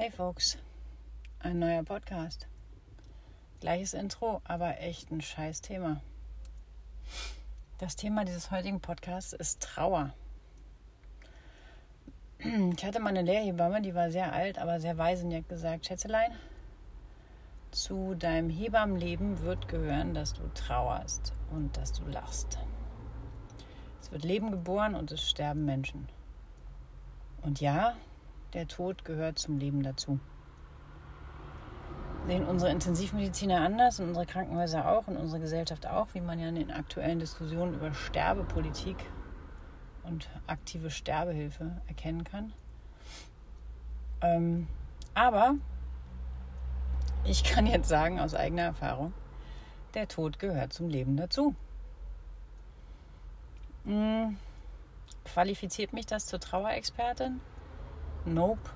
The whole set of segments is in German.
Hey Folks, ein neuer Podcast. Gleiches Intro, aber echt ein scheiß Thema. Das Thema dieses heutigen Podcasts ist Trauer. Ich hatte mal eine Lehrhebamme, die war sehr alt, aber sehr weise und die hat gesagt, Schätzelein, zu deinem Hebammenleben wird gehören, dass du trauerst und dass du lachst. Es wird Leben geboren und es sterben Menschen. Und ja, der Tod gehört zum Leben dazu. Sehen unsere Intensivmediziner anders und unsere Krankenhäuser auch und unsere Gesellschaft auch, wie man ja in den aktuellen Diskussionen über Sterbepolitik und aktive Sterbehilfe erkennen kann. Ähm, aber ich kann jetzt sagen aus eigener Erfahrung, der Tod gehört zum Leben dazu. Hm, qualifiziert mich das zur Trauerexpertin? Nope.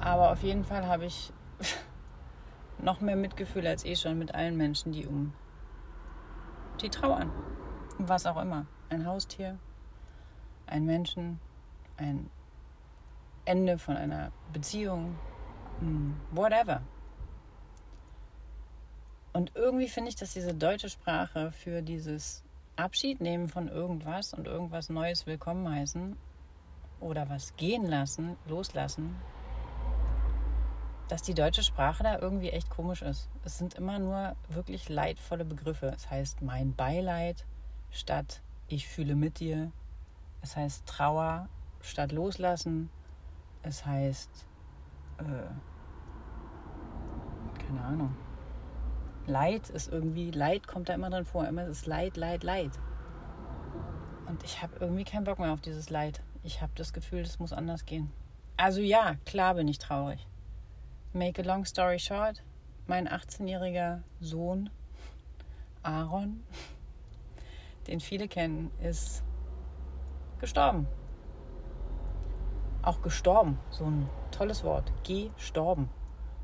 Aber auf jeden Fall habe ich noch mehr Mitgefühl als eh schon mit allen Menschen, die um die trauern. Was auch immer. Ein Haustier, ein Menschen, ein Ende von einer Beziehung, hm, whatever. Und irgendwie finde ich, dass diese deutsche Sprache für dieses Abschied nehmen von irgendwas und irgendwas Neues willkommen heißen oder was gehen lassen, loslassen, dass die deutsche Sprache da irgendwie echt komisch ist. Es sind immer nur wirklich leidvolle Begriffe. Es heißt mein Beileid statt ich fühle mit dir. Es heißt Trauer statt loslassen. Es heißt, äh, keine Ahnung. Leid ist irgendwie, Leid kommt da immer drin vor. Immer ist Leid, Leid, Leid. Und ich habe irgendwie keinen Bock mehr auf dieses Leid. Ich habe das Gefühl, das muss anders gehen. Also ja, klar bin ich traurig. Make a long story short, mein 18-jähriger Sohn Aaron, den viele kennen, ist gestorben. Auch gestorben, so ein tolles Wort. Gestorben.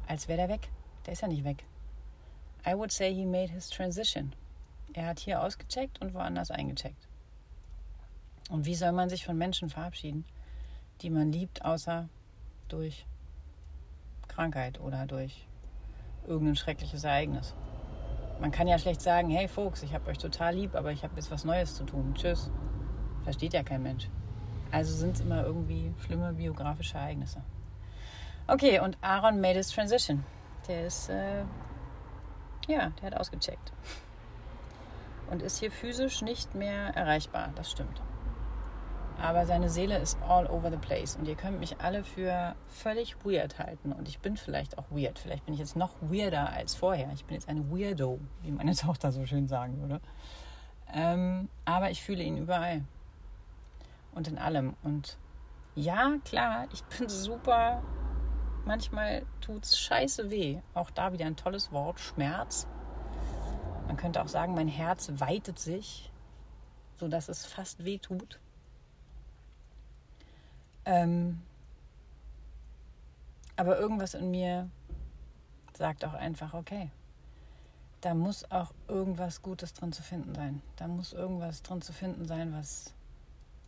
Als wäre der weg. Der ist ja nicht weg. I would say he made his transition. Er hat hier ausgecheckt und woanders eingecheckt. Und wie soll man sich von Menschen verabschieden, die man liebt, außer durch Krankheit oder durch irgendein schreckliches Ereignis? Man kann ja schlecht sagen, hey Folks, ich habe euch total lieb, aber ich habe jetzt was Neues zu tun. Tschüss. Versteht ja kein Mensch. Also sind es immer irgendwie schlimme biografische Ereignisse. Okay, und Aaron made his transition. Der ist, äh, ja, der hat ausgecheckt. Und ist hier physisch nicht mehr erreichbar. Das stimmt aber seine Seele ist all over the place. Und ihr könnt mich alle für völlig weird halten. Und ich bin vielleicht auch weird. Vielleicht bin ich jetzt noch weirder als vorher. Ich bin jetzt eine Weirdo, wie meine Tochter so schön sagen würde. Ähm, aber ich fühle ihn überall. Und in allem. Und ja, klar, ich bin super. Manchmal tut es scheiße weh. Auch da wieder ein tolles Wort: Schmerz. Man könnte auch sagen, mein Herz weitet sich, sodass es fast weh tut. Ähm, aber irgendwas in mir sagt auch einfach, okay, da muss auch irgendwas Gutes drin zu finden sein. Da muss irgendwas drin zu finden sein, was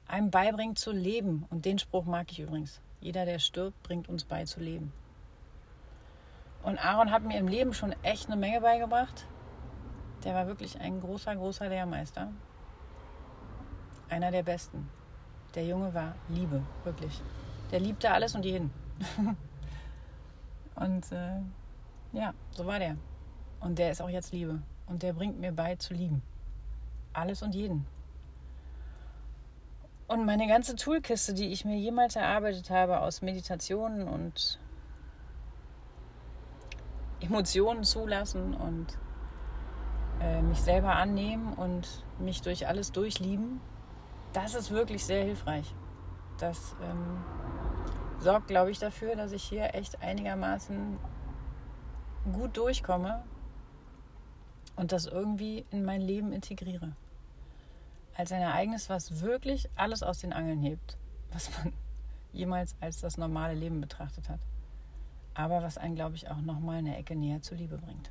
einem beibringt zu leben. Und den Spruch mag ich übrigens. Jeder, der stirbt, bringt uns bei zu leben. Und Aaron hat mir im Leben schon echt eine Menge beigebracht. Der war wirklich ein großer, großer Lehrmeister. Einer der besten. Der Junge war Liebe, wirklich. Der liebte alles und jeden. und äh, ja, so war der. Und der ist auch jetzt Liebe. Und der bringt mir bei zu lieben. Alles und jeden. Und meine ganze Toolkiste, die ich mir jemals erarbeitet habe aus Meditationen und Emotionen zulassen und äh, mich selber annehmen und mich durch alles durchlieben, das ist wirklich sehr hilfreich. Das ähm, sorgt, glaube ich, dafür, dass ich hier echt einigermaßen gut durchkomme und das irgendwie in mein Leben integriere. Als ein Ereignis, was wirklich alles aus den Angeln hebt, was man jemals als das normale Leben betrachtet hat. Aber was einen, glaube ich, auch nochmal eine Ecke näher zur Liebe bringt.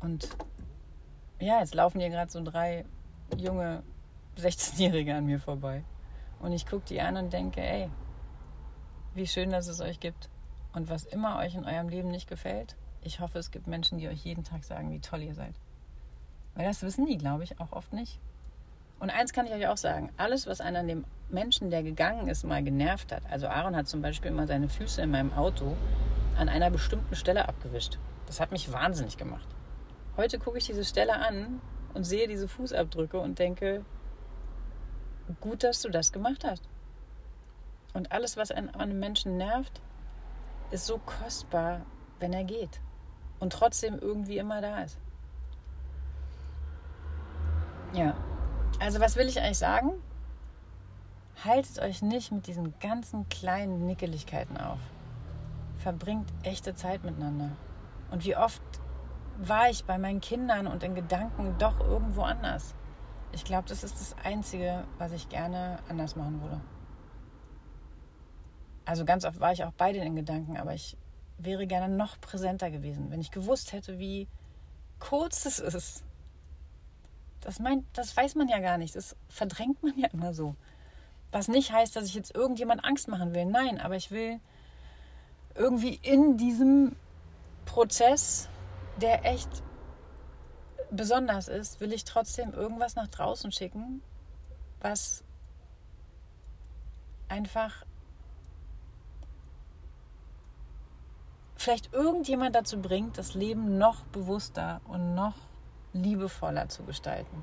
Und ja, jetzt laufen hier gerade so drei junge 16-Jährige an mir vorbei. Und ich gucke die an und denke, ey, wie schön, dass es euch gibt. Und was immer euch in eurem Leben nicht gefällt, ich hoffe, es gibt Menschen, die euch jeden Tag sagen, wie toll ihr seid. Weil das wissen die, glaube ich, auch oft nicht. Und eins kann ich euch auch sagen: Alles, was einen an dem Menschen, der gegangen ist, mal genervt hat. Also, Aaron hat zum Beispiel mal seine Füße in meinem Auto an einer bestimmten Stelle abgewischt. Das hat mich wahnsinnig gemacht. Heute gucke ich diese Stelle an und sehe diese Fußabdrücke und denke, gut, dass du das gemacht hast. Und alles, was an einem Menschen nervt, ist so kostbar, wenn er geht und trotzdem irgendwie immer da ist. Ja, also was will ich eigentlich sagen? Haltet euch nicht mit diesen ganzen kleinen Nickeligkeiten auf. Verbringt echte Zeit miteinander. Und wie oft war ich bei meinen Kindern und in Gedanken doch irgendwo anders. Ich glaube, das ist das Einzige, was ich gerne anders machen würde. Also ganz oft war ich auch bei denen in Gedanken, aber ich wäre gerne noch präsenter gewesen, wenn ich gewusst hätte, wie kurz es ist. Das, meint, das weiß man ja gar nicht. Das verdrängt man ja immer so. Was nicht heißt, dass ich jetzt irgendjemand Angst machen will. Nein, aber ich will irgendwie in diesem Prozess, der echt besonders ist, will ich trotzdem irgendwas nach draußen schicken, was einfach vielleicht irgendjemand dazu bringt, das Leben noch bewusster und noch liebevoller zu gestalten.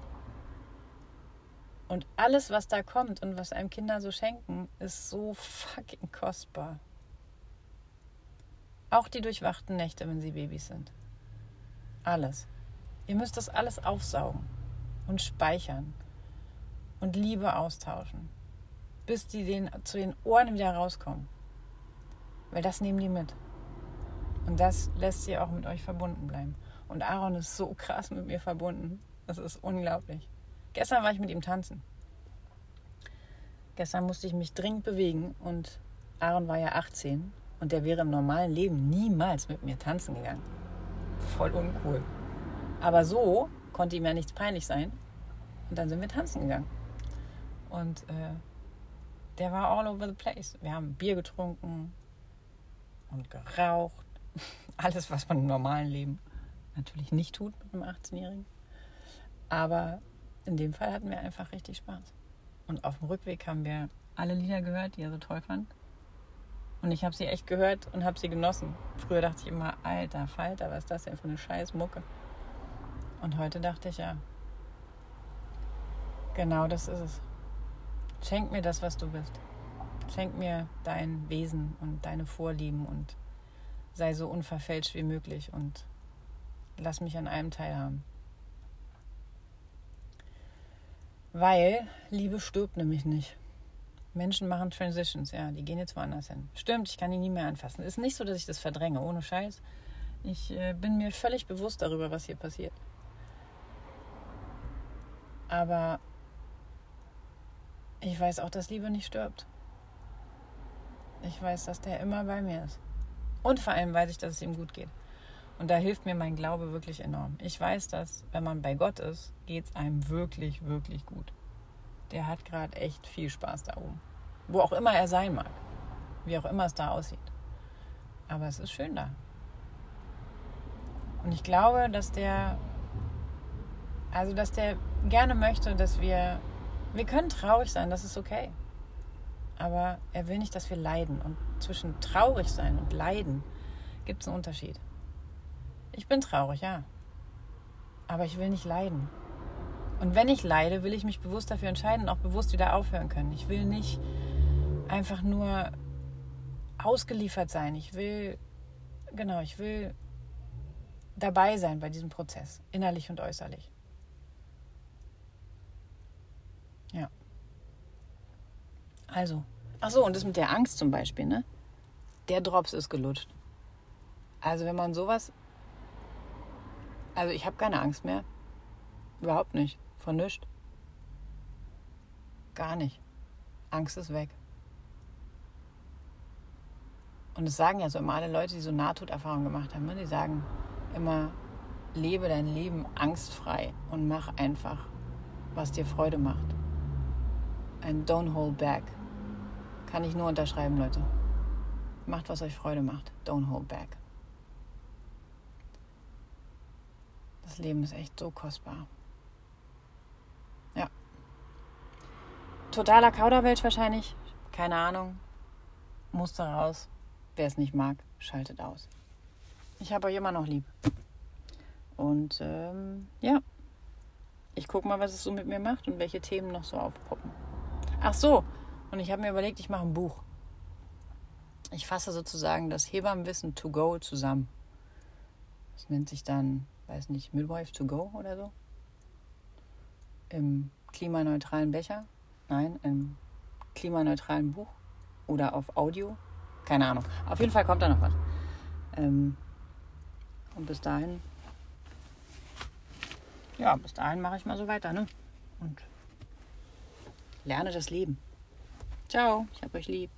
Und alles, was da kommt und was einem Kinder so schenken, ist so fucking kostbar. Auch die durchwachten Nächte, wenn sie Babys sind. Alles. Ihr müsst das alles aufsaugen und speichern und Liebe austauschen, bis die den, zu den Ohren wieder rauskommen. Weil das nehmen die mit. Und das lässt sie auch mit euch verbunden bleiben. Und Aaron ist so krass mit mir verbunden. Das ist unglaublich. Gestern war ich mit ihm tanzen. Gestern musste ich mich dringend bewegen und Aaron war ja 18 und der wäre im normalen Leben niemals mit mir tanzen gegangen. Voll uncool. Aber so konnte ihm ja nichts peinlich sein. Und dann sind wir tanzen gegangen. Und äh, der war all over the place. Wir haben Bier getrunken und geraucht. Alles, was man im normalen Leben natürlich nicht tut mit einem 18-Jährigen. Aber in dem Fall hatten wir einfach richtig Spaß. Und auf dem Rückweg haben wir alle Lieder gehört, die er so toll fand. Und ich habe sie echt gehört und habe sie genossen. Früher dachte ich immer, alter Falter, was ist das denn für eine scheiß Mucke? Und heute dachte ich, ja, genau das ist es. Schenk mir das, was du bist. Schenk mir dein Wesen und deine Vorlieben und sei so unverfälscht wie möglich und lass mich an allem teilhaben. Weil Liebe stirbt nämlich nicht. Menschen machen Transitions, ja, die gehen jetzt woanders hin. Stimmt, ich kann die nie mehr anfassen. Ist nicht so, dass ich das verdränge, ohne Scheiß. Ich äh, bin mir völlig bewusst darüber, was hier passiert. Aber ich weiß auch, dass Liebe nicht stirbt. Ich weiß, dass der immer bei mir ist. Und vor allem weiß ich, dass es ihm gut geht. Und da hilft mir mein Glaube wirklich enorm. Ich weiß, dass wenn man bei Gott ist, geht es einem wirklich, wirklich gut. Der hat gerade echt viel Spaß da oben. Wo auch immer er sein mag. Wie auch immer es da aussieht. Aber es ist schön da. Und ich glaube, dass der, also dass der gerne möchte, dass wir, wir können traurig sein, das ist okay. Aber er will nicht, dass wir leiden. Und zwischen traurig sein und leiden gibt es einen Unterschied. Ich bin traurig, ja. Aber ich will nicht leiden. Und wenn ich leide, will ich mich bewusst dafür entscheiden und auch bewusst wieder aufhören können. Ich will nicht einfach nur ausgeliefert sein. Ich will, genau, ich will dabei sein bei diesem Prozess, innerlich und äußerlich. Ja. Also, ach so, und das mit der Angst zum Beispiel, ne? Der Drops ist gelutscht. Also, wenn man sowas. Also, ich habe keine Angst mehr. Überhaupt nicht. Von nichts. Gar nicht. Angst ist weg. Und es sagen ja so immer alle Leute, die so Nahtoderfahrungen gemacht haben, ne? die sagen immer, lebe dein Leben angstfrei und mach einfach, was dir Freude macht. Ein Don't Hold Back. Kann ich nur unterschreiben, Leute. Macht, was euch Freude macht. Don't hold back. Das Leben ist echt so kostbar. Ja. Totaler Kauderwelsch wahrscheinlich. Keine Ahnung. Musste raus. Wer es nicht mag, schaltet aus. Ich habe euch immer noch lieb. Und ähm, ja, ich gucke mal, was es so mit mir macht und welche Themen noch so aufpoppen. Ach so, und ich habe mir überlegt, ich mache ein Buch. Ich fasse sozusagen das Hebammenwissen to go zusammen. Das nennt sich dann, weiß nicht, Midwife to go oder so. Im klimaneutralen Becher. Nein, im klimaneutralen Buch. Oder auf Audio. Keine Ahnung. Auf jeden Fall kommt da noch was. Ähm, und bis dahin, ja, bis dahin mache ich mal so weiter, ne? Und lerne das Leben. Ciao, ich hab euch lieb.